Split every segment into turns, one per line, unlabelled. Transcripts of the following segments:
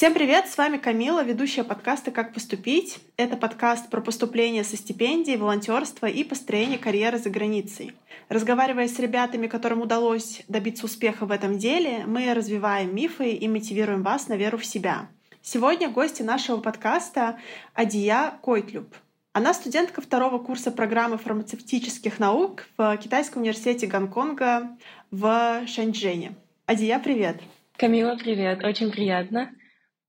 Всем привет, с вами Камила, ведущая подкаста «Как поступить». Это подкаст про поступление со стипендией, волонтерство и построение карьеры за границей. Разговаривая с ребятами, которым удалось добиться успеха в этом деле, мы развиваем мифы и мотивируем вас на веру в себя. Сегодня гости нашего подкаста Адия Койтлюб. Она студентка второго курса программы фармацевтических наук в Китайском университете Гонконга в Шэньчжэне. Адия, привет!
Камила, привет! Очень приятно.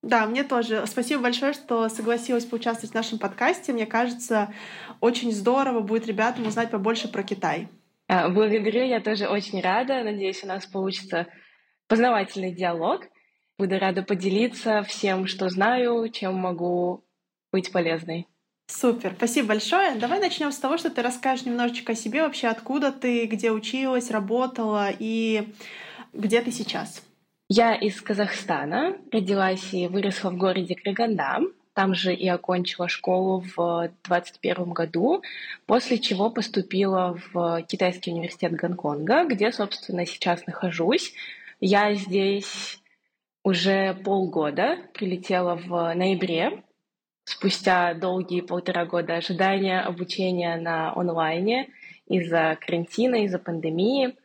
Да, мне тоже. Спасибо большое, что согласилась поучаствовать в нашем подкасте. Мне кажется, очень здорово будет ребятам узнать побольше про Китай.
А, благодарю, я тоже очень рада. Надеюсь, у нас получится познавательный диалог. Буду рада поделиться всем, что знаю, чем могу быть полезной.
Супер, спасибо большое. Давай начнем с того, что ты расскажешь немножечко о себе, вообще откуда ты, где училась, работала и где ты сейчас.
Я из Казахстана, родилась и выросла в городе Краганда. Там же и окончила школу в 2021 году, после чего поступила в Китайский университет Гонконга, где, собственно, сейчас нахожусь. Я здесь уже полгода, прилетела в ноябре, спустя долгие полтора года ожидания обучения на онлайне из-за карантина, из-за пандемии.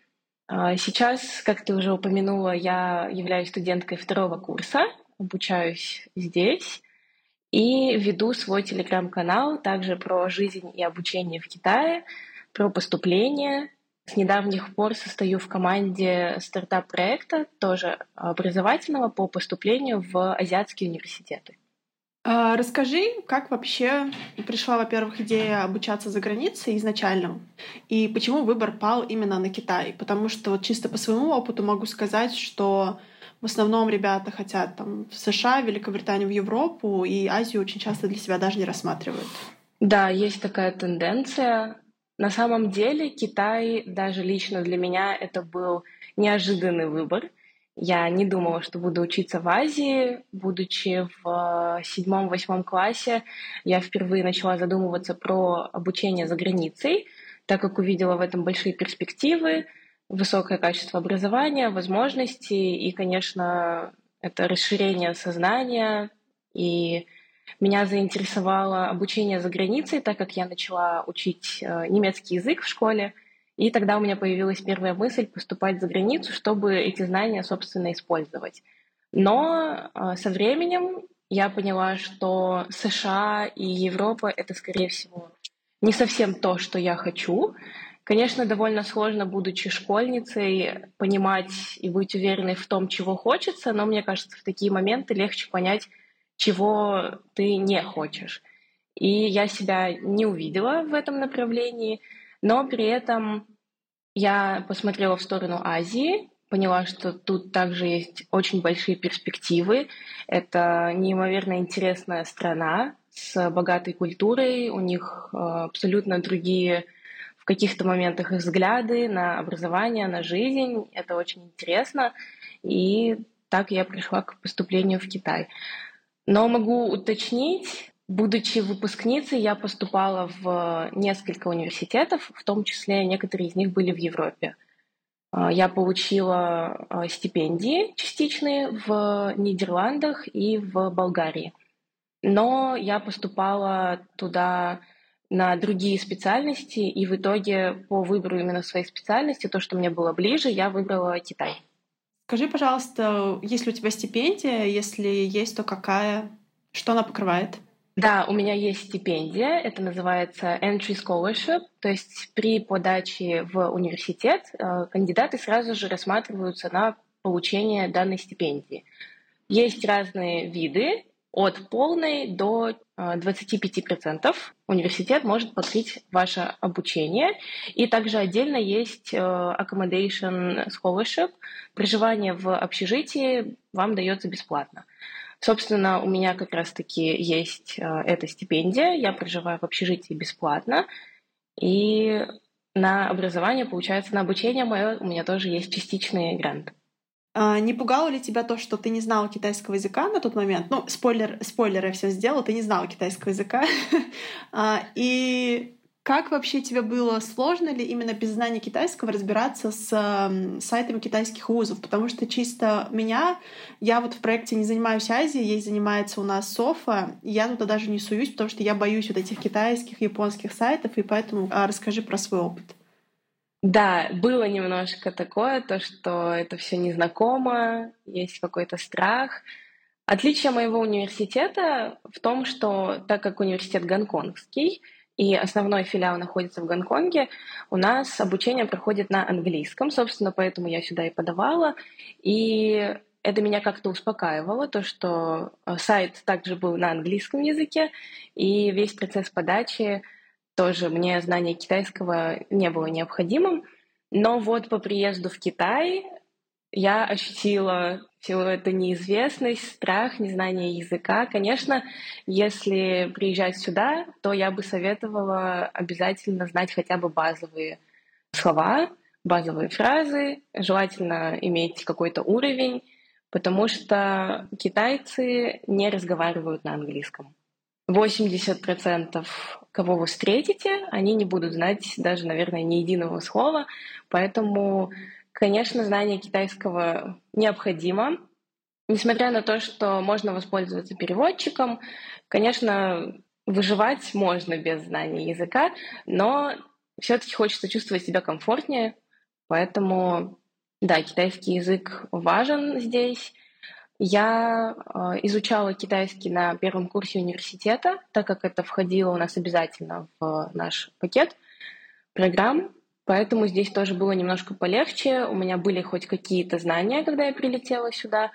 А, сейчас, как ты уже упомянула, я являюсь студенткой второго курса, обучаюсь здесь и веду свой телеграм-канал также про жизнь и обучение в Китае, про поступление. С недавних пор состою в команде стартап-проекта, тоже образовательного, по поступлению в азиатские университеты.
А, расскажи, как вообще пришла, во-первых, идея обучаться за границей изначально, и почему выбор пал именно на Китай? Потому что вот чисто по своему опыту могу сказать, что в основном ребята хотят там в США, Великобританию, в Европу, и Азию очень часто для себя даже не рассматривают.
Да, есть такая тенденция. На самом деле Китай даже лично для меня это был неожиданный выбор. Я не думала, что буду учиться в Азии. Будучи в седьмом-восьмом классе, я впервые начала задумываться про обучение за границей, так как увидела в этом большие перспективы, высокое качество образования, возможности и, конечно, это расширение сознания. И меня заинтересовало обучение за границей, так как я начала учить э, немецкий язык в школе – и тогда у меня появилась первая мысль поступать за границу, чтобы эти знания, собственно, использовать. Но а, со временем я поняла, что США и Европа — это, скорее всего, не совсем то, что я хочу. Конечно, довольно сложно, будучи школьницей, понимать и быть уверенной в том, чего хочется, но мне кажется, в такие моменты легче понять, чего ты не хочешь. И я себя не увидела в этом направлении — но при этом я посмотрела в сторону Азии, поняла, что тут также есть очень большие перспективы. Это неимоверно интересная страна с богатой культурой, у них э, абсолютно другие в каких-то моментах взгляды на образование, на жизнь. Это очень интересно. И так я пришла к поступлению в Китай. Но могу уточнить, Будучи выпускницей, я поступала в несколько университетов, в том числе некоторые из них были в Европе. А, я получила а, стипендии частичные в Нидерландах и в Болгарии. Но я поступала туда на другие специальности, и в итоге по выбору именно своей специальности, то, что мне было ближе, я выбрала Китай.
Скажи, пожалуйста, есть ли у тебя стипендия? Если есть, то какая? Что она покрывает?
Да, у меня есть стипендия, это называется Entry Scholarship, то есть при подаче в университет э, кандидаты сразу же рассматриваются на получение данной стипендии. Есть разные виды, от полной до 25% э, университет может покрыть ваше обучение. И также отдельно есть э, accommodation scholarship. Проживание в общежитии вам дается бесплатно. Собственно, у меня как раз-таки есть э, эта стипендия, я проживаю в общежитии бесплатно, и на образование, получается, на обучение мое у меня тоже есть частичный грант.
А не пугало ли тебя то, что ты не знала китайского языка на тот момент? Ну, спойлер, спойлер я все сделала, ты не знала китайского языка. А, и Как вообще тебе было сложно ли именно без знания китайского разбираться с сайтами китайских вузов? Потому что чисто меня, я вот в проекте не занимаюсь Азией, ей занимается у нас Софа, я туда даже не суюсь, потому что я боюсь вот этих китайских, японских сайтов, и поэтому а, расскажи про свой опыт.
Да, было немножко такое, то, что это все незнакомо, есть какой-то страх. Отличие моего университета в том, что так как университет гонконгский, и основной филиал находится в Гонконге, у нас обучение проходит на английском, собственно, поэтому я сюда и подавала. И это меня как-то успокаивало, то, что э, сайт также был на английском языке, и весь процесс подачи тоже мне знание китайского не было необходимым. Но вот по приезду в Китай я ощутила всю эту неизвестность, страх, незнание языка. Конечно, если приезжать сюда, то я бы советовала обязательно знать хотя бы базовые слова, базовые фразы, желательно иметь какой-то уровень, потому что китайцы не разговаривают на английском. 80% кого вы встретите, они не будут знать даже, наверное, ни единого слова, поэтому Конечно, знание китайского необходимо. Несмотря на то, что можно воспользоваться переводчиком, конечно, выживать можно без знания языка, но все-таки хочется чувствовать себя комфортнее, поэтому, да, китайский язык важен здесь. Я э, изучала китайский на первом курсе университета, так как это входило у нас обязательно в наш пакет программ. Поэтому здесь тоже было немножко полегче. У меня были хоть какие-то знания, когда я прилетела сюда.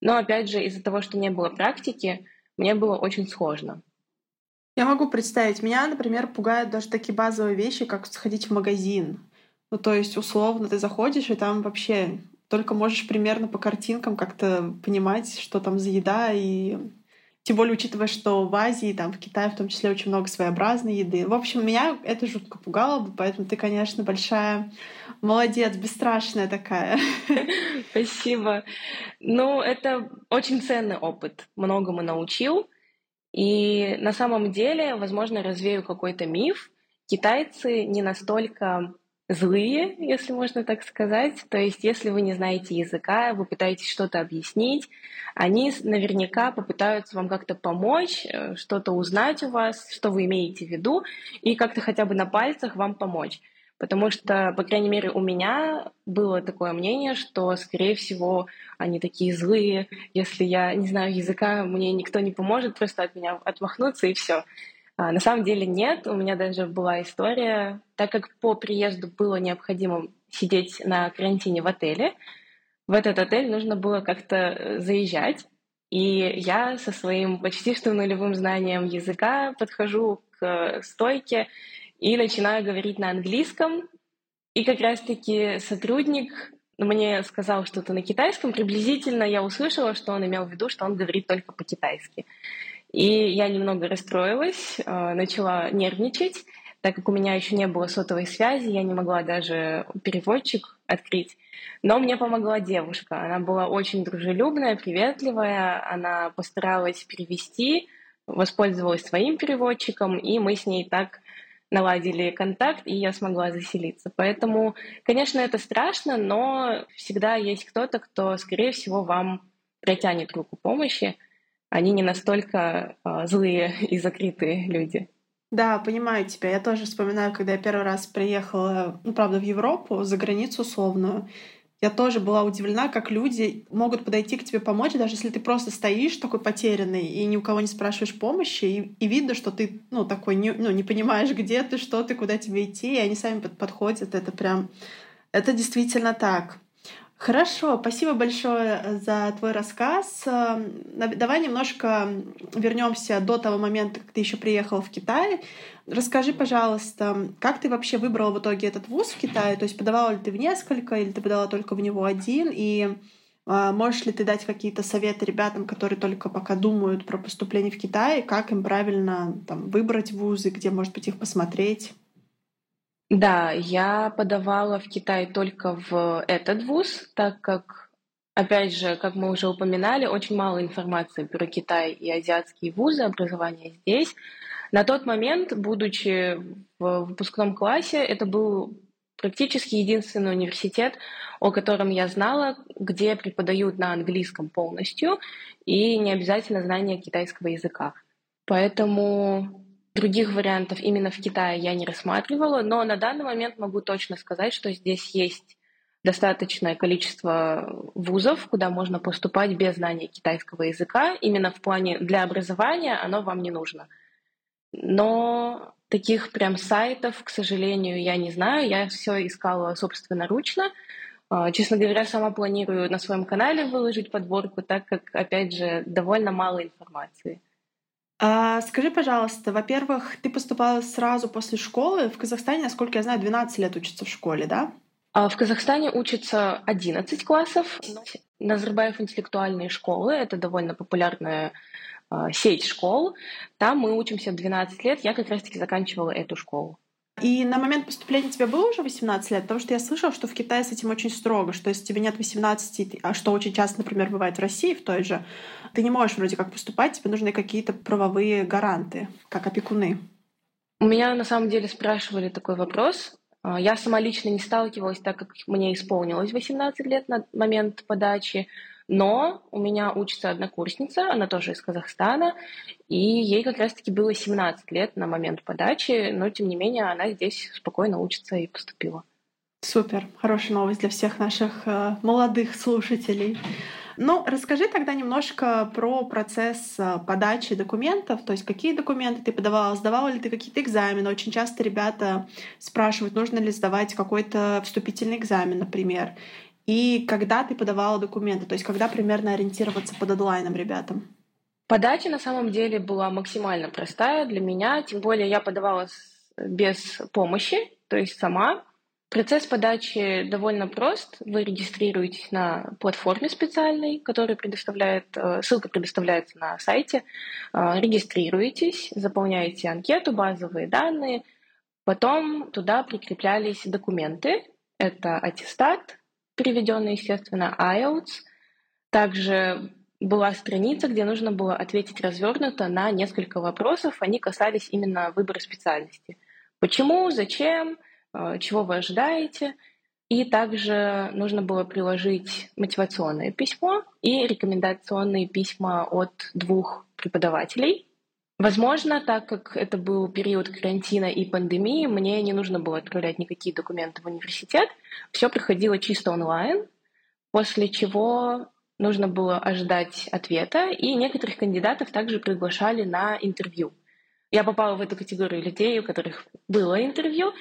Но опять же, из-за того, что не было практики, мне было очень сложно.
Я могу представить, меня, например, пугают даже такие базовые вещи, как сходить в магазин. Ну, то есть, условно, ты заходишь, и там вообще только можешь примерно по картинкам как-то понимать, что там за еда, и тем более, учитывая, что в Азии, там, в Китае в том числе очень много своеобразной еды. В общем, меня это жутко пугало бы, поэтому ты, конечно, большая молодец, бесстрашная такая.
Спасибо. Ну, это очень ценный опыт. Многому научил. И на самом деле, возможно, развею какой-то миф. Китайцы не настолько злые, если можно так сказать. То есть, если вы не знаете языка, вы пытаетесь что-то объяснить, они наверняка попытаются вам как-то помочь, э, что-то узнать у вас, что вы имеете в виду, и как-то хотя бы на пальцах вам помочь. Потому что, по крайней мере, у меня было такое мнение, что, скорее всего, они такие злые. Если я не знаю языка, мне никто не поможет, просто от меня отмахнуться и все. А, на самом деле нет, у меня даже была история, так как по приезду было необходимо сидеть на карантине в отеле, в этот отель нужно было как-то заезжать, и я со своим почти что нулевым знанием языка подхожу к стойке и начинаю говорить на английском, и как раз-таки сотрудник мне сказал что-то на китайском, приблизительно я услышала, что он имел в виду, что он говорит только по-китайски. И я немного расстроилась, э, начала нервничать, так как у меня еще не было сотовой связи, я не могла даже переводчик открыть. Но мне помогла девушка. Она была очень дружелюбная, приветливая. Она постаралась перевести, воспользовалась своим переводчиком, и мы с ней так наладили контакт, и я смогла заселиться. Поэтому, конечно, это страшно, но всегда есть кто-то, кто, скорее всего, вам протянет руку помощи они не настолько а, злые и закрытые люди.
Да, понимаю тебя. Я тоже вспоминаю, когда я первый раз приехала, ну, правда, в Европу, за границу условную. Я тоже была удивлена, как люди могут подойти к тебе помочь, даже если ты просто стоишь такой потерянный и ни у кого не спрашиваешь помощи, и, и видно, что ты, ну, такой, не, ну, не понимаешь, где ты, что ты, куда тебе идти, и они сами под, подходят. Это прям... Это действительно так. Хорошо, спасибо большое за твой рассказ. Эм, давай немножко вернемся до того момента, как ты еще приехал в Китай. Расскажи, пожалуйста, как ты вообще выбрала в итоге этот вуз в Китае? То есть подавала ли ты в несколько, или ты подала только в него один? И э, можешь ли ты дать какие-то советы ребятам, которые только пока думают про поступление в Китай, как им правильно там, выбрать вузы, где, может быть, их посмотреть?
Да, я подавала в Китай только в этот вуз, так как, опять же, как мы уже упоминали, очень мало информации про Китай и азиатские вузы, образование здесь. На тот момент, будучи в выпускном классе, это был практически единственный университет, о котором я знала, где преподают на английском полностью и не обязательно знание китайского языка. Поэтому других вариантов именно в Китае я не рассматривала, но на данный момент могу точно сказать, что здесь есть достаточное количество вузов, куда можно поступать без знания китайского языка. Именно в плане для образования оно вам не нужно. Но таких прям сайтов, к сожалению, я не знаю. Я все искала собственноручно. А, честно говоря, сама планирую на своем канале выложить подборку, так как, опять же, довольно мало информации.
А, скажи, пожалуйста, во-первых, ты поступала сразу после школы. В Казахстане, насколько я знаю, 12 лет учатся в школе, да?
А в Казахстане учатся 11 классов. Назарбаев интеллектуальные школы — это довольно популярная э, сеть школ. Там мы учимся 12 лет. Я как раз-таки заканчивала эту школу.
И на момент поступления тебе было уже 18 лет? Потому что я слышала, что в Китае с этим очень строго, что если тебе нет 18, а что очень часто, например, бывает в России, в той же, ты не можешь вроде как поступать, тебе нужны какие-то правовые гаранты, как опекуны.
У меня на самом деле спрашивали такой вопрос. А, я сама лично не сталкивалась, так как мне исполнилось 18 лет на момент подачи, но у меня учится однокурсница, она тоже из Казахстана, и ей как раз-таки было 17 лет на момент подачи, но тем не менее она здесь спокойно учится и поступила.
Супер, хорошая новость для всех наших э, молодых слушателей. Ну, расскажи тогда немножко про процесс э, подачи документов, то есть какие документы ты подавала, сдавала ли ты какие-то экзамены. Очень часто ребята спрашивают, нужно ли сдавать какой-то вступительный экзамен, например. И когда ты подавала документы, то есть когда примерно ориентироваться по дедлайнам ребятам?
Подача на самом деле была максимально простая для меня, тем более я подавала без помощи, то есть сама. Процесс подачи довольно прост. Вы регистрируетесь на платформе специальной, которая предоставляет, э, ссылка предоставляется на сайте. Э, регистрируетесь, заполняете анкету, базовые данные. Потом туда прикреплялись документы. Это аттестат, переведенный, естественно, IELTS. Также была страница, где нужно было ответить развернуто на несколько вопросов. Они касались именно выбора специальности. Почему, зачем, Э, чего вы ожидаете. И также нужно было приложить мотивационное письмо и рекомендационные письма от двух преподавателей. Возможно, так как это был период карантина и пандемии, мне не нужно было отправлять никакие документы в университет. Все проходило чисто онлайн, после чего нужно было ожидать ответа, и некоторых кандидатов также приглашали на интервью. Я попала в эту категорию людей, у которых было интервью.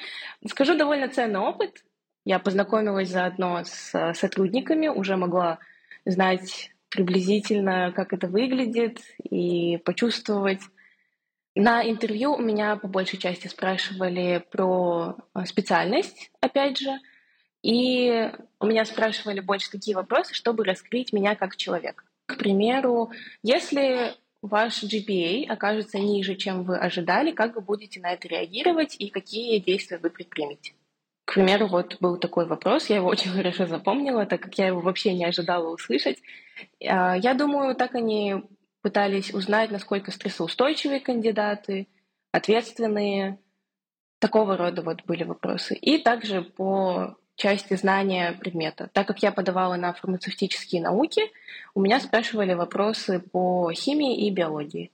Скажу, довольно ценный опыт. Я познакомилась заодно с сотрудниками, уже могла знать приблизительно, как это выглядит, и почувствовать. На интервью у меня по большей части спрашивали про э, специальность, опять же, и у меня спрашивали больше такие вопросы, чтобы раскрыть меня как человека. К примеру, если ваш GPA окажется ниже, чем вы ожидали, как вы будете на это реагировать и какие действия вы предпримете? К примеру, вот был такой вопрос, я его очень хорошо запомнила, так как я его вообще не ожидала услышать. А, я думаю, так они пытались узнать, насколько стрессоустойчивые кандидаты, ответственные. Такого рода вот были вопросы. И также по части знания предмета. Так как я подавала на фармацевтические науки, у меня спрашивали вопросы по химии и биологии.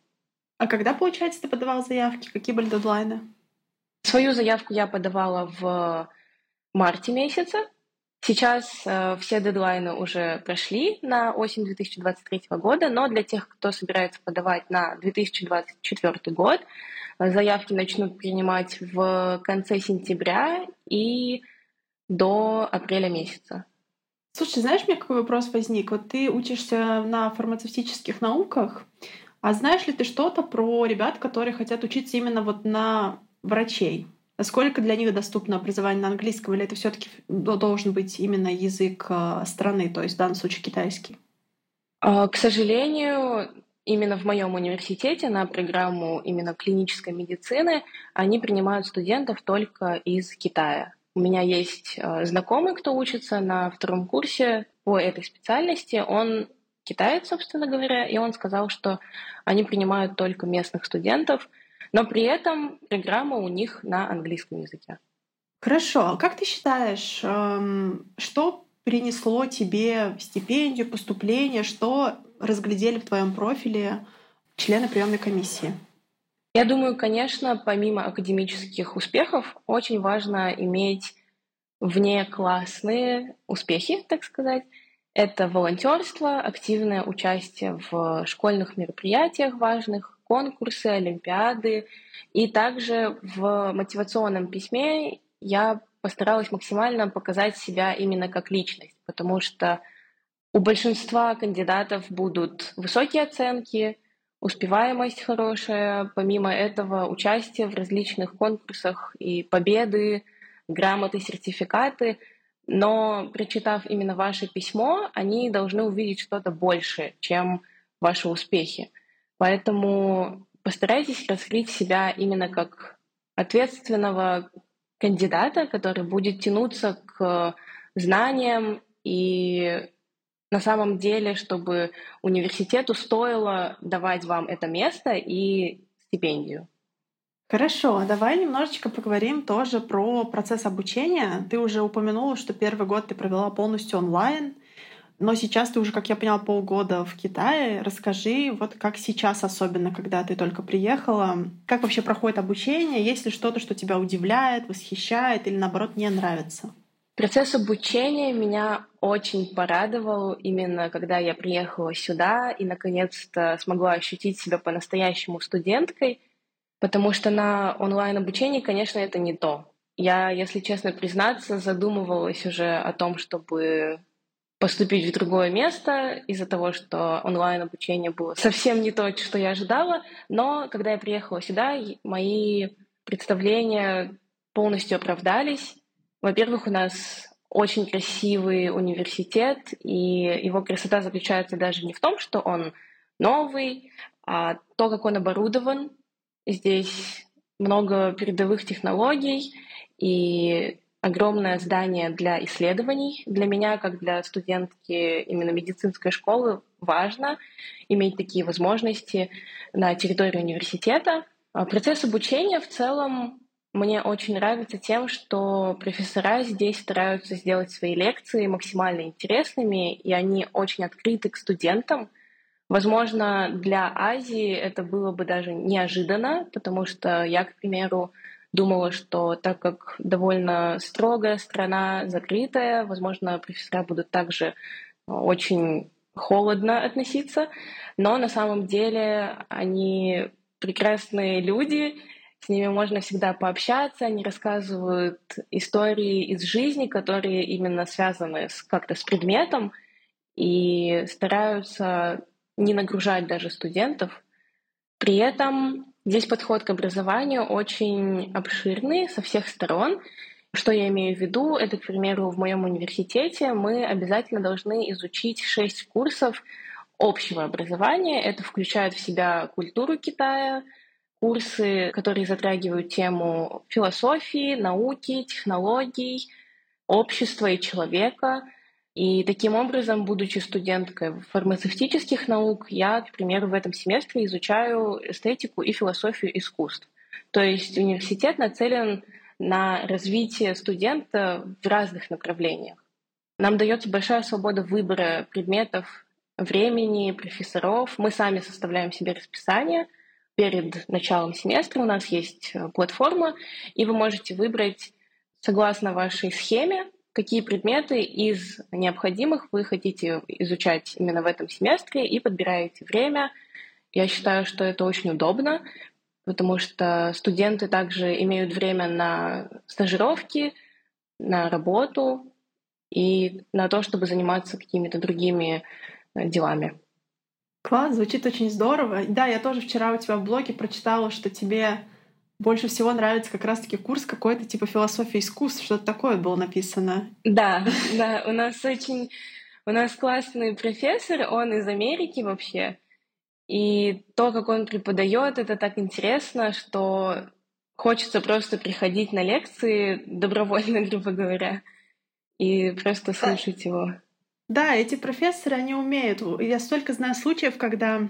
А когда, получается, ты подавал заявки? Какие были дедлайны?
Свою заявку я подавала в марте месяце. Сейчас э, все дедлайны уже прошли на осень 2023 года, но для тех, кто собирается подавать на 2024 год, э, заявки начнут принимать в конце сентября и до апреля месяца.
Слушай, знаешь, мне какой вопрос возник? Вот ты учишься на фармацевтических науках, а знаешь ли ты что-то про ребят, которые хотят учиться именно вот на врачей? Насколько для них доступно образование на английском, или это все таки должен быть именно язык э, страны, то есть в данном случае китайский?
А, к сожалению, именно в моем университете на программу именно клинической медицины они принимают студентов только из Китая. У меня есть э, знакомый, кто учится на втором курсе по этой специальности. Он китаец, собственно говоря, и он сказал, что они принимают только местных студентов. Но при этом программа у них на английском языке.
Хорошо. А как ты считаешь, эм, что принесло тебе стипендию, поступление, что разглядели в твоем профиле члены приемной комиссии?
Я думаю, конечно, помимо академических успехов, очень важно иметь внеклассные успехи, так сказать. Это волонтерство, активное участие в школьных мероприятиях важных, конкурсы, олимпиады. И также в мотивационном письме я постаралась максимально показать себя именно как личность, потому что у большинства кандидатов будут высокие оценки, успеваемость хорошая, помимо этого участие в различных конкурсах и победы, грамоты, сертификаты. Но прочитав именно ваше письмо, они должны увидеть что-то большее, чем ваши успехи. Поэтому постарайтесь раскрыть себя именно как ответственного кандидата, который будет тянуться к знаниям и на самом деле, чтобы университету стоило давать вам это место и стипендию.
Хорошо, давай немножечко поговорим тоже про процесс обучения. Ты уже упомянула, что первый год ты провела полностью онлайн, но сейчас ты уже, как я поняла, полгода в Китае. Расскажи, вот как сейчас, особенно когда ты только приехала, как вообще проходит обучение, есть ли что-то, что тебя удивляет, восхищает или наоборот не нравится?
Процесс обучения меня очень порадовал именно когда я приехала сюда и наконец-то смогла ощутить себя по-настоящему студенткой, потому что на онлайн-обучении, конечно, это не то. Я, если честно признаться, задумывалась уже о том, чтобы поступить в другое место из-за того, что онлайн-обучение было совсем не то, что я ожидала. Но когда я приехала сюда, мои представления полностью оправдались. Во-первых, у нас очень красивый университет, и его красота заключается даже не в том, что он новый, а то, как он оборудован. Здесь много передовых технологий и огромное здание для исследований. Для меня, как для студентки именно медицинской школы, важно иметь такие возможности на территории университета. А процесс обучения в целом мне очень нравится тем, что профессора здесь стараются сделать свои лекции максимально интересными, и они очень открыты к студентам. Возможно, для Азии это было бы даже неожиданно, потому что я, к примеру, думала, что так как довольно строгая страна, закрытая, возможно, профессора будут также очень холодно относиться, но на самом деле они прекрасные люди, с ними можно всегда пообщаться, они рассказывают истории из жизни, которые именно связаны с, как-то с предметом, и стараются не нагружать даже студентов. При этом здесь подход к образованию очень обширный со всех сторон. Что я имею в виду? Это, к примеру, в моем университете мы обязательно должны изучить шесть курсов общего образования. Это включает в себя культуру Китая, курсы, которые затрагивают тему философии, науки, технологий, общества и человека. И таким образом, будучи студенткой фармацевтических наук, я, к примеру, в этом семестре изучаю эстетику и философию искусств. То есть университет нацелен на развитие студента в разных направлениях. Нам дается большая свобода выбора предметов, времени, профессоров. Мы сами составляем себе расписание — перед началом семестра у нас есть э, платформа, и вы можете выбрать согласно вашей схеме, какие предметы из необходимых вы хотите изучать именно в этом семестре, и подбираете время. Я считаю, что это очень удобно, потому что студенты также имеют время на стажировки, на работу и на то, чтобы заниматься какими-то другими э, делами.
Класс, звучит очень здорово. Да, я тоже вчера у тебя в блоге прочитала, что тебе больше всего нравится как раз-таки курс какой-то типа философия искусств, что-то такое было написано.
Да, да, у нас очень... У нас классный профессор, он из Америки вообще. И то, как он преподает, это так интересно, что хочется просто приходить на лекции добровольно, грубо говоря, и просто слушать его.
Да, эти профессоры, они умеют. Я столько знаю случаев, когда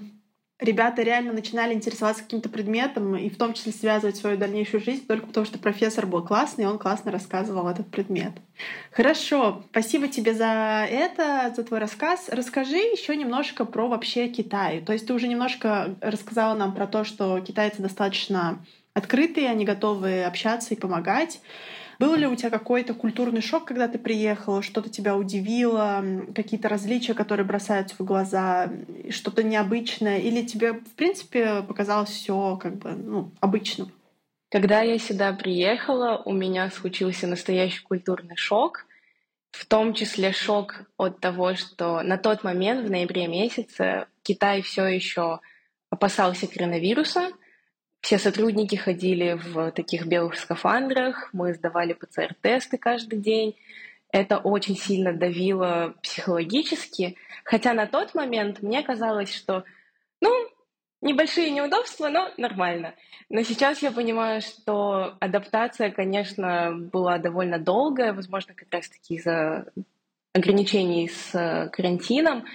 ребята реально начинали интересоваться каким-то предметом и в том числе связывать свою дальнейшую жизнь только потому, что профессор был классный, и он классно рассказывал этот предмет. Хорошо, спасибо тебе за это, за твой рассказ. Расскажи еще немножко про вообще Китай. То есть ты уже немножко рассказала нам про то, что китайцы достаточно открытые, они готовы общаться и помогать. Был ли у тебя какой-то культурный шок, когда ты приехала? Что-то тебя удивило? Какие-то различия, которые бросаются в глаза? Что-то необычное? Или тебе, в принципе, показалось все как бы ну, обычным?
Когда я сюда приехала, у меня случился настоящий культурный шок, в том числе шок от того, что на тот момент, в ноябре месяце, Китай все еще опасался коронавируса, все сотрудники ходили в таких белых скафандрах, мы сдавали ПЦР-тесты каждый день. Это очень сильно давило психологически, хотя на тот момент мне казалось, что, ну, небольшие неудобства, но нормально. Но сейчас я понимаю, что адаптация, конечно, была довольно долгая, возможно, как раз-таки из-за ограничений с карантином.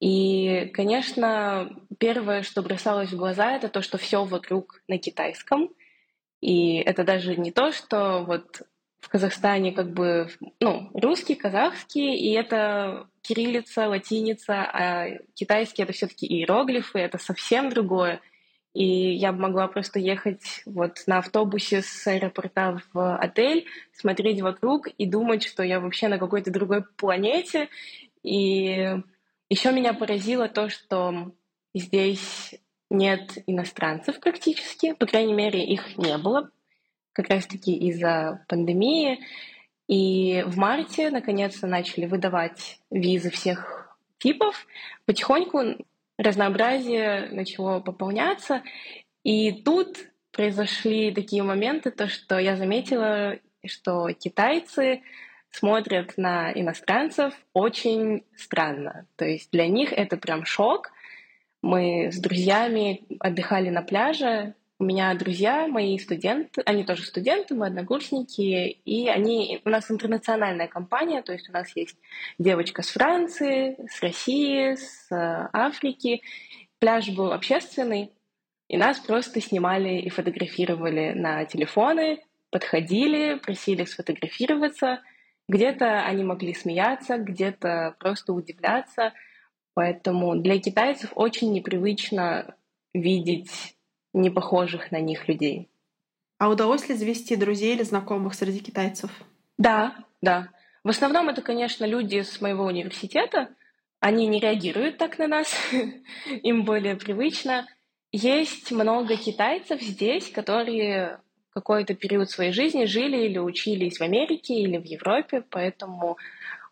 И, конечно, первое, что бросалось в глаза, это то, что все вокруг на китайском. И это даже не то, что вот в Казахстане как бы, ну, русский, казахский, и это кириллица, латиница, а китайский это все-таки иероглифы, это совсем другое. И я могла просто ехать вот на автобусе с аэропорта в отель, смотреть вокруг и думать, что я вообще на какой-то другой планете. И еще меня поразило то, что здесь нет иностранцев практически, по крайней мере, их не было, как раз-таки из-за пандемии. И в марте, наконец-то, начали выдавать визы всех типов. Потихоньку разнообразие начало пополняться. И тут произошли такие моменты, то, что я заметила, что китайцы смотрят на иностранцев очень странно. То есть для них это прям шок. Мы с друзьями отдыхали на пляже. У меня друзья, мои студенты, они тоже студенты, мы однокурсники, и они, у нас интернациональная компания, то есть у нас есть девочка с Франции, с России, с э, Африки. Пляж был общественный, и нас просто снимали и фотографировали на телефоны, подходили, просили сфотографироваться — где-то они могли смеяться, где-то просто удивляться. Поэтому для китайцев очень непривычно видеть непохожих на них людей.
А удалось ли завести друзей или знакомых среди китайцев?
Да, да. В основном это, конечно, люди с моего университета. Они не реагируют так на нас, им более привычно. Есть много китайцев здесь, которые какой-то период своей жизни жили или учились в Америке или в Европе, поэтому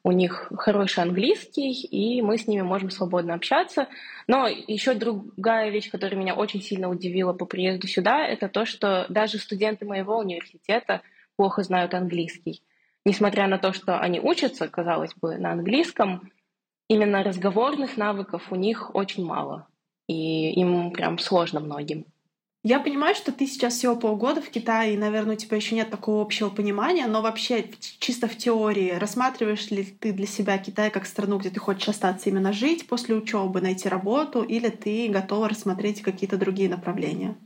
у них хороший английский, и мы с ними можем свободно общаться. Но еще другая вещь, которая меня очень сильно удивила по приезду сюда, это то, что даже студенты моего университета плохо знают английский. Несмотря на то, что они учатся, казалось бы, на английском, именно разговорных навыков у них очень мало. И им прям сложно многим.
Я понимаю, что ты сейчас всего полгода в Китае, и, наверное, у тебя еще нет такого общего понимания, но вообще чисто в теории рассматриваешь ли ты для себя Китай как страну, где ты хочешь остаться именно жить после учебы, найти работу, или ты готова рассмотреть какие-то другие направления?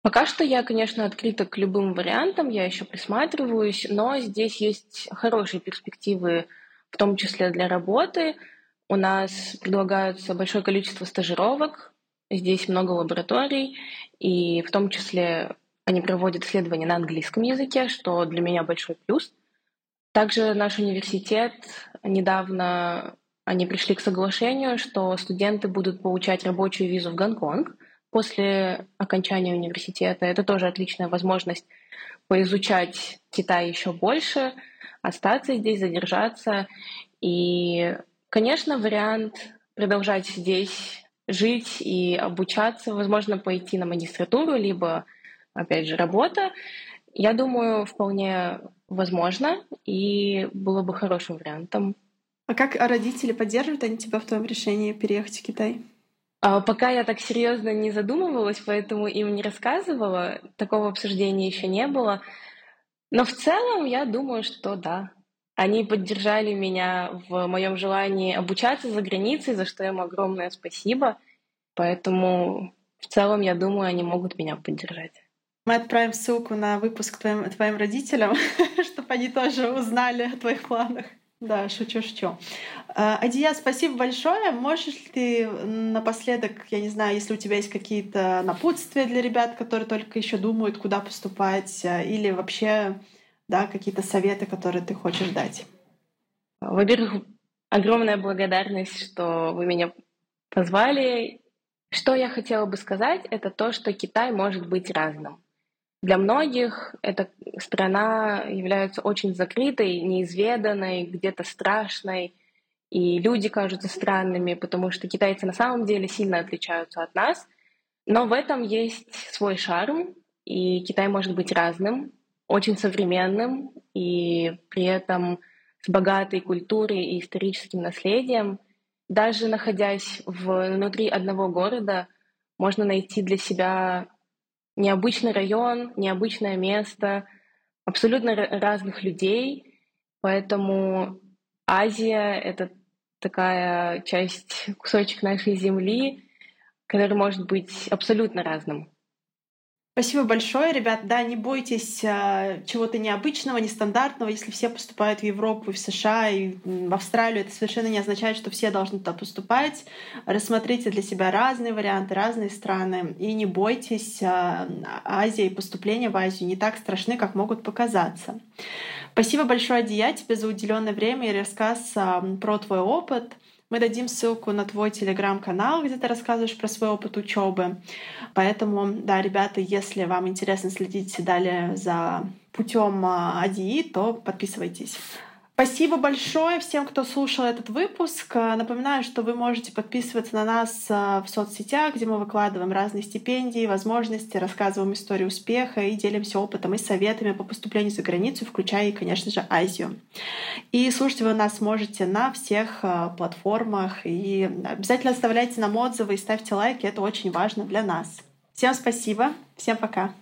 Пока что я, конечно, открыта к любым вариантам, я еще присматриваюсь, но здесь есть хорошие перспективы, в том числе для работы. У нас предлагаются большое количество стажировок, Здесь много лабораторий, и в том числе они проводят исследования на английском языке, что для меня большой плюс. Также наш университет недавно они пришли к соглашению, что студенты будут получать рабочую визу в Гонконг после окончания университета. Это тоже отличная возможность поизучать Китай еще больше, остаться здесь, задержаться. И, конечно, вариант продолжать здесь жить и обучаться, возможно, пойти на магистратуру, либо, опять же, работа, я думаю, вполне возможно и было бы хорошим вариантом.
А как родители поддерживают они тебя в твоем решении переехать в Китай?
А пока я так серьезно не задумывалась, поэтому им не рассказывала, такого обсуждения еще не было. Но в целом я думаю, что да, они поддержали меня в моем желании обучаться за границей, за что им огромное спасибо. Поэтому в целом, я думаю, они могут меня поддержать.
Мы отправим ссылку на выпуск твоим, твоим родителям, чтобы они тоже узнали о твоих планах. Да, шучу, шучу. А, Адия, спасибо большое. Можешь ли ты напоследок, я не знаю, если у тебя есть какие-то напутствия для ребят, которые только еще думают, куда поступать, а, или вообще да, какие-то советы, которые ты хочешь дать?
Во-первых, огромная благодарность, что вы меня позвали. Что я хотела бы сказать, это то, что Китай может быть разным. Для многих эта страна является очень закрытой, неизведанной, где-то страшной, и люди кажутся странными, потому что китайцы на самом деле сильно отличаются от нас. Но в этом есть свой шарм, и Китай может быть разным, очень современным, и при этом с богатой культурой и историческим наследием. Даже находясь внутри одного города, можно найти для себя необычный район, необычное место, абсолютно разных людей. Поэтому Азия — это такая часть, кусочек нашей земли, который может быть абсолютно разным.
Спасибо большое, ребят. Да, не бойтесь а, чего-то необычного, нестандартного. Если все поступают в Европу, в США, и в Австралию, это совершенно не означает, что все должны туда поступать. Рассмотрите для себя разные варианты, разные страны. И не бойтесь, а, Азия и поступления в Азию не так страшны, как могут показаться. Спасибо большое, Адия, тебе за уделенное время и рассказ а, про твой опыт. Мы дадим ссылку на твой телеграм-канал, где ты рассказываешь про свой опыт учебы. Поэтому, да, ребята, если вам интересно следить далее за путем АДИ, то подписывайтесь. Спасибо большое всем, кто слушал этот выпуск. Напоминаю, что вы можете подписываться на нас э, в соцсетях, где мы выкладываем разные стипендии, возможности, рассказываем историю успеха и делимся опытом и советами по поступлению за границу, включая, конечно же, Азию. И слушать вы нас можете на всех э, платформах. И обязательно оставляйте нам отзывы и ставьте лайки. Это очень важно для нас. Всем спасибо. Всем пока.